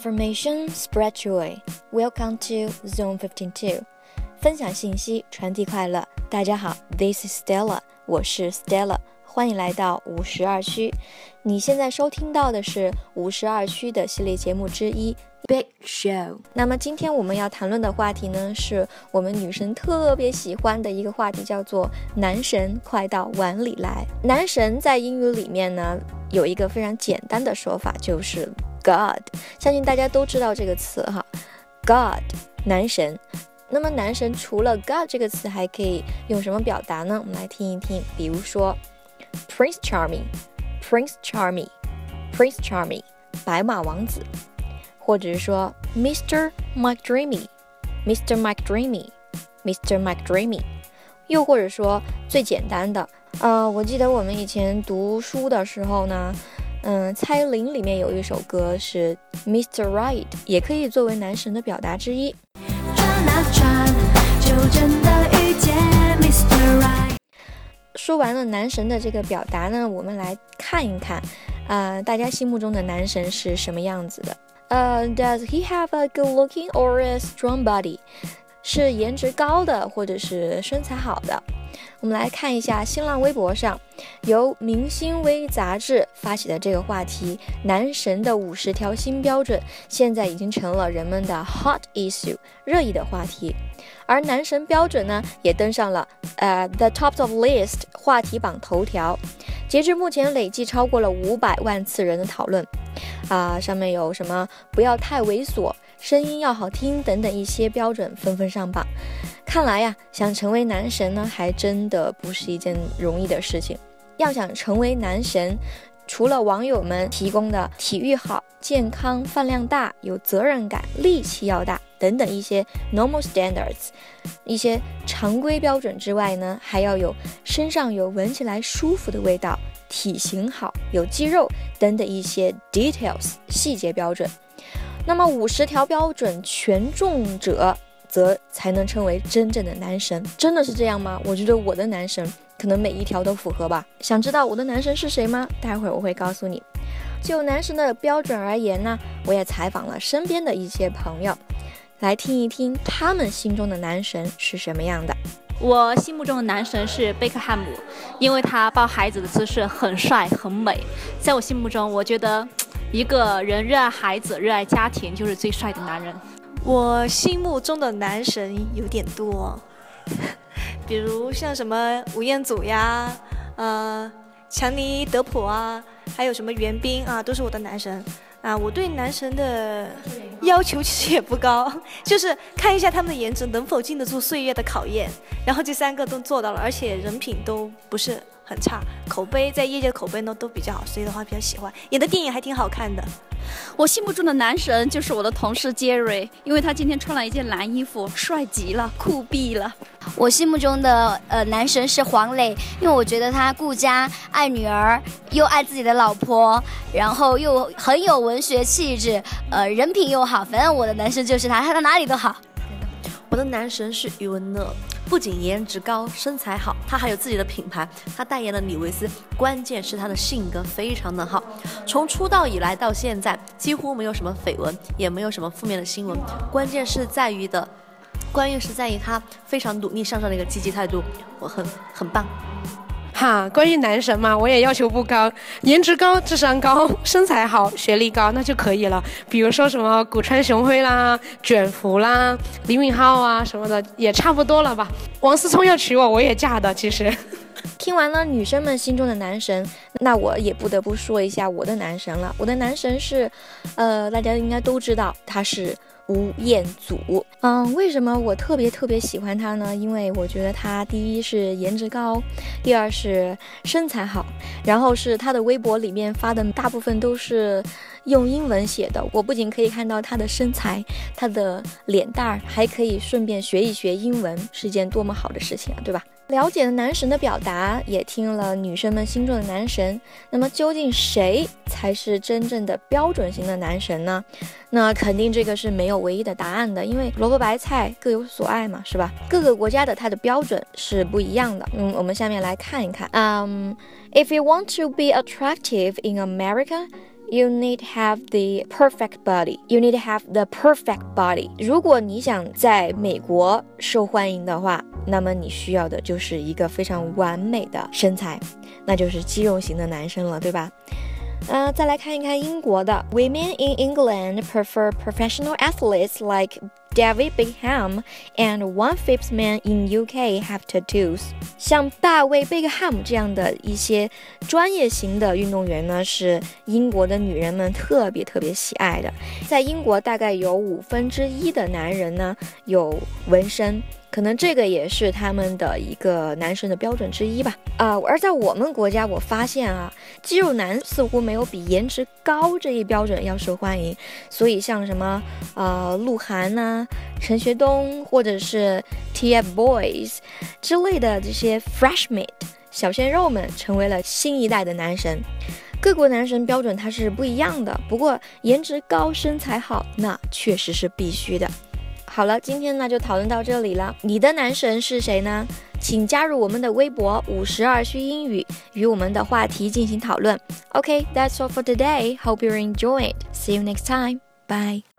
information, spread joy. Welcome to Zone Fifteen Two. 分享信息，传递快乐。大家好，This is Stella，我是 Stella，欢迎来到五十二区。你现在收听到的是五十二区的系列节目之一 Big Show。那么今天我们要谈论的话题呢，是我们女生特别喜欢的一个话题，叫做“男神快到碗里来”。男神在英语里面呢，有一个非常简单的说法，就是 God。相信大家都知道这个词哈，God，男神。那么男神除了 God 这个词，还可以用什么表达呢？我们来听一听，比如说 Prince Charming。Prince Charming, Prince Charming，白马王子，或者是说 Mr. Mike Dreamy，Mr. Mike Dreamy，Mr. Mike Dreamy，又或者说最简单的，呃，我记得我们以前读书的时候呢，嗯，蔡依林里面有一首歌是 Mr. Right，也可以作为男神的表达之一。转啊转，就真的遇见 Mr. Right。说完了男神的这个表达呢，我们来看一看，啊，大家心目中的男神是什么样子的？呃，Does he have a good-looking or a strong body？是颜值高的，或者是身材好的？我们来看一下新浪微博上由《明星微》杂志发起的这个话题“男神的五十条新标准”，现在已经成了人们的 hot issue 热议的话题。而男神标准呢，也登上了呃 the top of list 话题榜头条。截至目前，累计超过了五百万次人的讨论。啊，上面有什么不要太猥琐，声音要好听等等一些标准纷纷上榜。看来呀，想成为男神呢，还真的不是一件容易的事情。要想成为男神，除了网友们提供的体育好、健康、饭量大、有责任感、力气要大。等等一些 normal standards，一些常规标准之外呢，还要有身上有闻起来舒服的味道，体型好，有肌肉等等一些 details 细节标准。那么五十条标准全中者，则才能称为真正的男神。真的是这样吗？我觉得我的男神可能每一条都符合吧。想知道我的男神是谁吗？待会儿我会告诉你。就男神的标准而言呢，我也采访了身边的一些朋友。来听一听他们心中的男神是什么样的。我心目中的男神是贝克汉姆，因为他抱孩子的姿势很帅很美。在我心目中，我觉得一个人热爱孩子、热爱家庭就是最帅的男人。我心目中的男神有点多，比如像什么吴彦祖呀，呃，强尼德普啊，还有什么袁冰啊，都是我的男神。啊，我对男神的要求其实也不高，就是看一下他们的颜值能否经得住岁月的考验。然后这三个都做到了，而且人品都不是很差，口碑在业界口碑呢都比较好，所以的话比较喜欢。演的电影还挺好看的。我心目中的男神就是我的同事杰瑞，因为他今天穿了一件蓝衣服，帅极了，酷毙了。我心目中的呃男神是黄磊，因为我觉得他顾家、爱女儿，又爱自己的老婆，然后又很有文学气质，呃，人品又好。反正我的男神就是他，他到哪里都好。我的男神是余文乐。不仅颜值高、身材好，他还有自己的品牌，他代言了李维斯。关键是他的性格非常的好，从出道以来到现在，几乎没有什么绯闻，也没有什么负面的新闻。关键是在于的，关键是在于他非常努力向上的一个积极态度，我很很棒。哈，关于男神嘛，我也要求不高，颜值高、智商高、身材好、学历高，那就可以了。比如说什么古川雄辉啦、卷福啦、李敏镐啊什么的，也差不多了吧。王思聪要娶我，我也嫁的。其实，听完了女生们心中的男神，那我也不得不说一下我的男神了。我的男神是，呃，大家应该都知道，他是。吴彦祖，嗯，为什么我特别特别喜欢他呢？因为我觉得他第一是颜值高，第二是身材好，然后是他的微博里面发的大部分都是用英文写的。我不仅可以看到他的身材，他的脸蛋儿，还可以顺便学一学英文，是件多么好的事情啊，对吧？了解了男神的表达，也听了女生们心中的男神。那么究竟谁才是真正的标准型的男神呢？那肯定这个是没有唯一的答案的，因为萝卜白菜各有所爱嘛，是吧？各个国家的它的标准是不一样的。嗯，我们下面来看一看。嗯，If you want to be attractive in America。You need to have the perfect body. You need to have the perfect body. 如果你想在美国受欢迎的话，那么你需要的就是一个非常完美的身材，那就是肌肉型的男生了，对吧？呃，再来看一看英国的，Women in England prefer professional athletes like David Beckham and one-fifth man in UK have tattoos。像大卫贝克汉姆这样的一些专业型的运动员呢，是英国的女人们特别特别喜爱的。在英国，大概有五分之一的男人呢有纹身。可能这个也是他们的一个男神的标准之一吧。啊，而在我们国家，我发现啊，肌肉男似乎没有比颜值高这一标准要受欢迎。所以像什么呃鹿晗呐、陈学冬或者是 TFBOYS 之类的这些 Freshman 小鲜肉们，成为了新一代的男神。各国男神标准它是不一样的，不过颜值高、身材好，那确实是必须的。好了，今天呢就讨论到这里了。你的男神是谁呢？请加入我们的微博五十二区英语，与我们的话题进行讨论。OK，that's all for today. Hope you enjoy it. See you next time. Bye.